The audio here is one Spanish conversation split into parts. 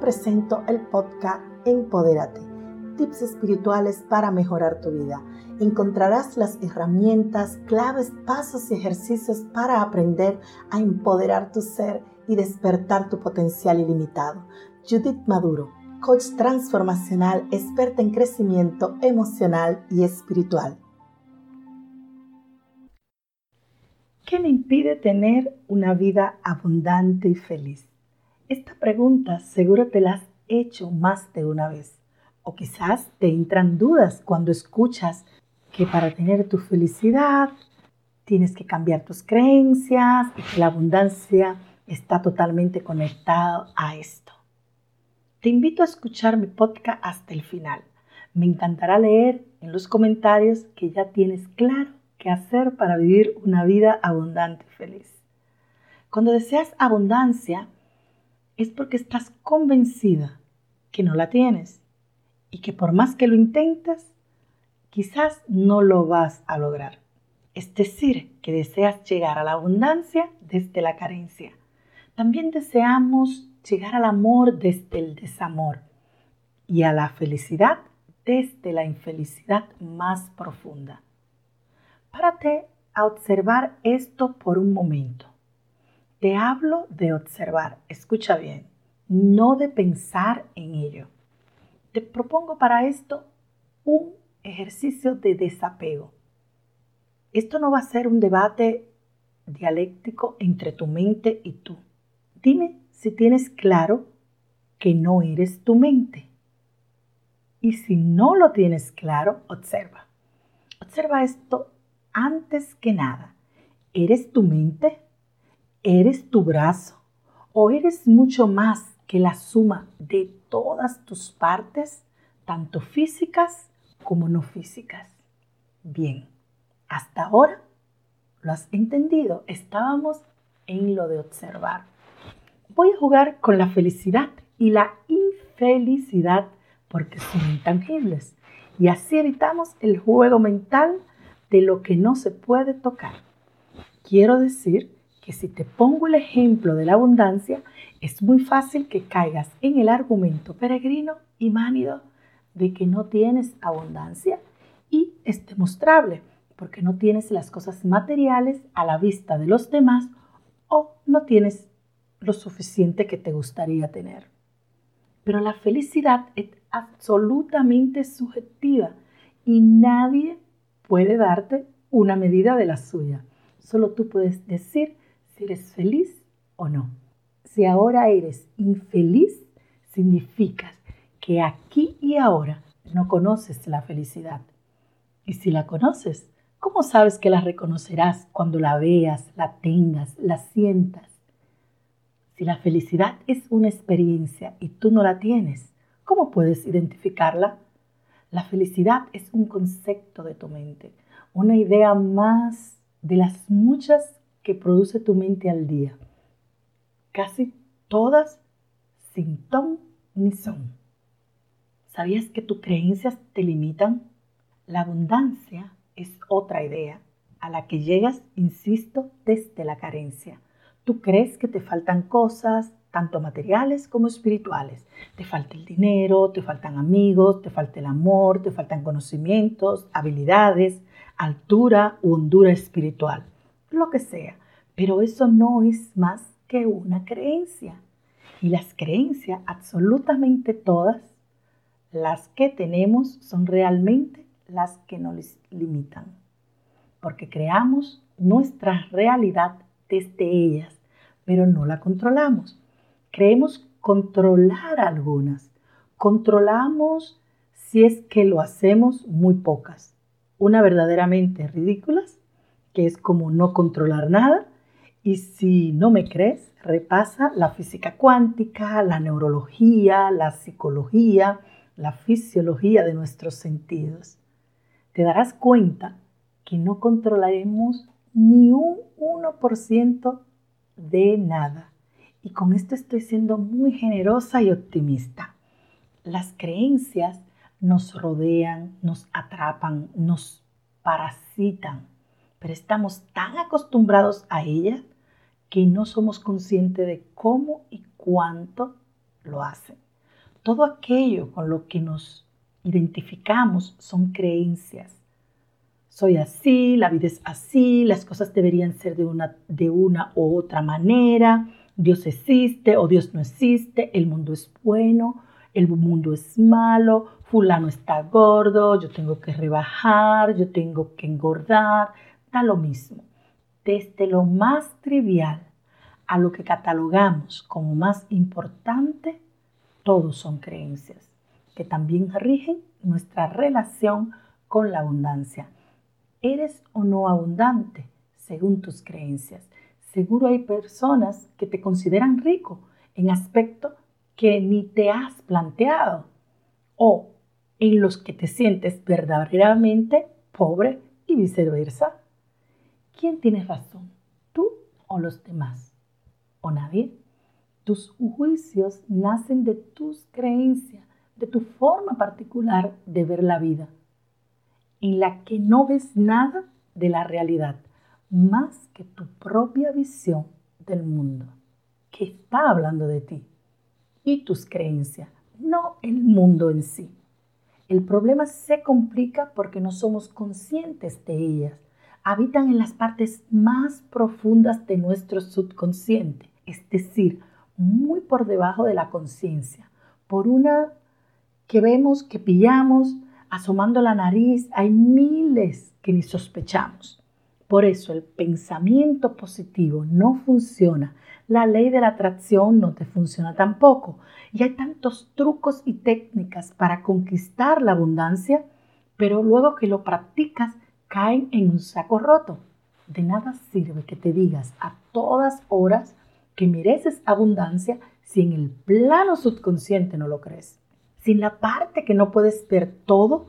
presento el podcast Empodérate, tips espirituales para mejorar tu vida. Encontrarás las herramientas, claves, pasos y ejercicios para aprender a empoderar tu ser y despertar tu potencial ilimitado. Judith Maduro, coach transformacional, experta en crecimiento emocional y espiritual. ¿Qué me impide tener una vida abundante y feliz? Esta pregunta seguro te la has hecho más de una vez. O quizás te entran dudas cuando escuchas que para tener tu felicidad tienes que cambiar tus creencias y que la abundancia está totalmente conectada a esto. Te invito a escuchar mi podcast hasta el final. Me encantará leer en los comentarios que ya tienes claro qué hacer para vivir una vida abundante y feliz. Cuando deseas abundancia es porque estás convencida que no la tienes y que por más que lo intentas, quizás no lo vas a lograr. Es decir, que deseas llegar a la abundancia desde la carencia. También deseamos llegar al amor desde el desamor y a la felicidad desde la infelicidad más profunda. Párate a observar esto por un momento. Te hablo de observar, escucha bien, no de pensar en ello. Te propongo para esto un ejercicio de desapego. Esto no va a ser un debate dialéctico entre tu mente y tú. Dime si tienes claro que no eres tu mente. Y si no lo tienes claro, observa. Observa esto antes que nada, ¿eres tu mente? ¿Eres tu brazo? ¿O eres mucho más que la suma de todas tus partes, tanto físicas como no físicas? Bien, hasta ahora lo has entendido. Estábamos en lo de observar. Voy a jugar con la felicidad y la infelicidad porque son intangibles. Y así evitamos el juego mental de lo que no se puede tocar. Quiero decir si te pongo el ejemplo de la abundancia, es muy fácil que caigas en el argumento peregrino y mánido de que no tienes abundancia y es demostrable porque no tienes las cosas materiales a la vista de los demás o no tienes lo suficiente que te gustaría tener. Pero la felicidad es absolutamente subjetiva y nadie puede darte una medida de la suya. Solo tú puedes decir eres feliz o no. Si ahora eres infeliz, significa que aquí y ahora no conoces la felicidad. Y si la conoces, ¿cómo sabes que la reconocerás cuando la veas, la tengas, la sientas? Si la felicidad es una experiencia y tú no la tienes, ¿cómo puedes identificarla? La felicidad es un concepto de tu mente, una idea más de las muchas que produce tu mente al día. Casi todas sin ton ni son. ¿Sabías que tus creencias te limitan? La abundancia es otra idea a la que llegas, insisto, desde la carencia. Tú crees que te faltan cosas, tanto materiales como espirituales. Te falta el dinero, te faltan amigos, te falta el amor, te faltan conocimientos, habilidades, altura u hondura espiritual, lo que sea. Pero eso no es más que una creencia. Y las creencias, absolutamente todas, las que tenemos son realmente las que nos limitan. Porque creamos nuestra realidad desde ellas, pero no la controlamos. Creemos controlar algunas. Controlamos si es que lo hacemos muy pocas. Una verdaderamente ridículas, que es como no controlar nada. Y si no me crees, repasa la física cuántica, la neurología, la psicología, la fisiología de nuestros sentidos. Te darás cuenta que no controlaremos ni un 1% de nada. Y con esto estoy siendo muy generosa y optimista. Las creencias nos rodean, nos atrapan, nos parasitan, pero estamos tan acostumbrados a ellas que no somos conscientes de cómo y cuánto lo hacen. Todo aquello con lo que nos identificamos son creencias. Soy así, la vida es así, las cosas deberían ser de una, de una u otra manera, Dios existe o Dios no existe, el mundo es bueno, el mundo es malo, fulano está gordo, yo tengo que rebajar, yo tengo que engordar, da lo mismo. Desde lo más trivial a lo que catalogamos como más importante, todos son creencias que también rigen nuestra relación con la abundancia. ¿Eres o no abundante según tus creencias? Seguro hay personas que te consideran rico en aspectos que ni te has planteado o en los que te sientes verdaderamente pobre y viceversa. ¿Quién tiene razón? ¿Tú o los demás? ¿O nadie? Tus juicios nacen de tus creencias, de tu forma particular de ver la vida, en la que no ves nada de la realidad, más que tu propia visión del mundo, que está hablando de ti y tus creencias, no el mundo en sí. El problema se complica porque no somos conscientes de ellas. Habitan en las partes más profundas de nuestro subconsciente, es decir, muy por debajo de la conciencia, por una que vemos, que pillamos, asomando la nariz, hay miles que ni sospechamos. Por eso el pensamiento positivo no funciona. La ley de la atracción no te funciona tampoco. Y hay tantos trucos y técnicas para conquistar la abundancia, pero luego que lo practicas caen en un saco roto. De nada sirve que te digas a todas horas que mereces abundancia si en el plano subconsciente no lo crees. Sin la parte que no puedes ver todo,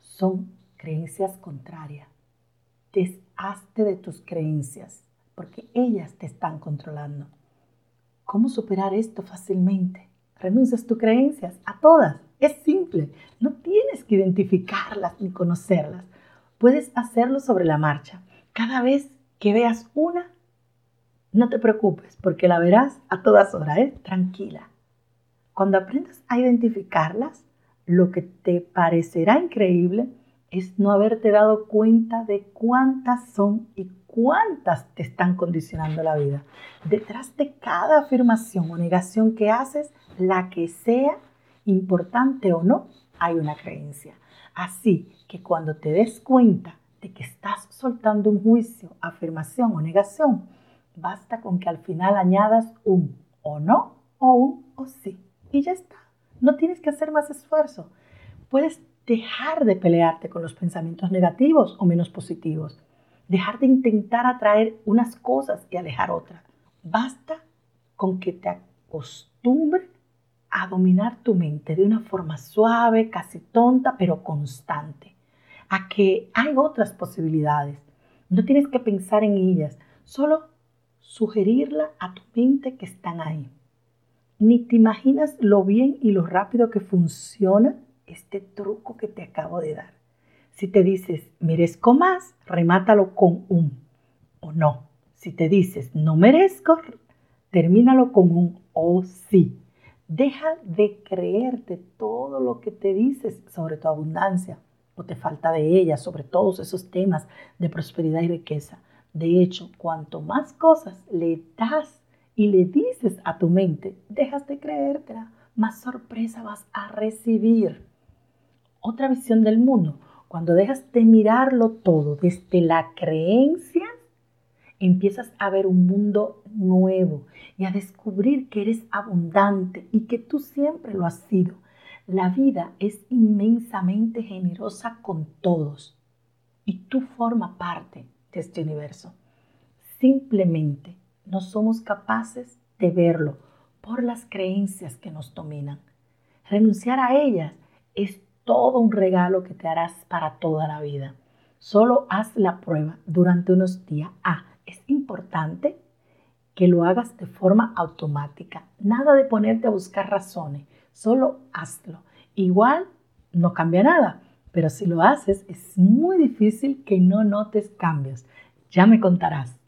son creencias contrarias. Deshazte de tus creencias, porque ellas te están controlando. ¿Cómo superar esto fácilmente? Renuncias tus creencias a todas. Es simple. No tienes que identificarlas ni conocerlas. Puedes hacerlo sobre la marcha. Cada vez que veas una, no te preocupes porque la verás a todas horas, ¿eh? tranquila. Cuando aprendas a identificarlas, lo que te parecerá increíble es no haberte dado cuenta de cuántas son y cuántas te están condicionando la vida. Detrás de cada afirmación o negación que haces, la que sea, importante o no, hay una creencia. Así que cuando te des cuenta de que estás soltando un juicio, afirmación o negación, Basta con que al final añadas un o no o un o sí. Y ya está. No tienes que hacer más esfuerzo. Puedes dejar de pelearte con los pensamientos negativos o menos positivos. Dejar de intentar atraer unas cosas y alejar otras. Basta con que te acostumbres a dominar tu mente de una forma suave, casi tonta, pero constante. A que hay otras posibilidades. No tienes que pensar en ellas. Solo sugerirla a tu mente que están ahí. Ni te imaginas lo bien y lo rápido que funciona este truco que te acabo de dar. Si te dices, merezco más, remátalo con un o no. Si te dices, no merezco, termínalo con un o sí. Deja de creerte todo lo que te dices sobre tu abundancia o te falta de ella, sobre todos esos temas de prosperidad y riqueza. De hecho, cuanto más cosas le das y le dices a tu mente, dejas de creértela, más sorpresa vas a recibir. Otra visión del mundo, cuando dejas de mirarlo todo desde la creencia, empiezas a ver un mundo nuevo y a descubrir que eres abundante y que tú siempre lo has sido. La vida es inmensamente generosa con todos y tú formas parte este universo. Simplemente no somos capaces de verlo por las creencias que nos dominan. Renunciar a ellas es todo un regalo que te harás para toda la vida. Solo haz la prueba durante unos días. Ah, es importante que lo hagas de forma automática. Nada de ponerte a buscar razones. Solo hazlo. Igual no cambia nada, pero si lo haces, es muy difícil que no notes cambios. Ya me contarás.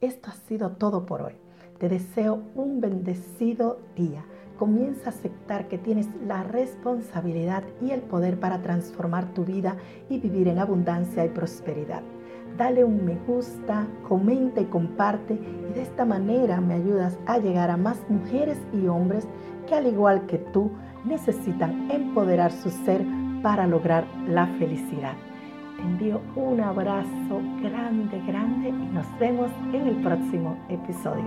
Esto ha sido todo por hoy. Te deseo un bendecido día comienza a aceptar que tienes la responsabilidad y el poder para transformar tu vida y vivir en abundancia y prosperidad. Dale un me gusta, comenta y comparte y de esta manera me ayudas a llegar a más mujeres y hombres que al igual que tú necesitan empoderar su ser para lograr la felicidad. Te envío un abrazo grande, grande y nos vemos en el próximo episodio.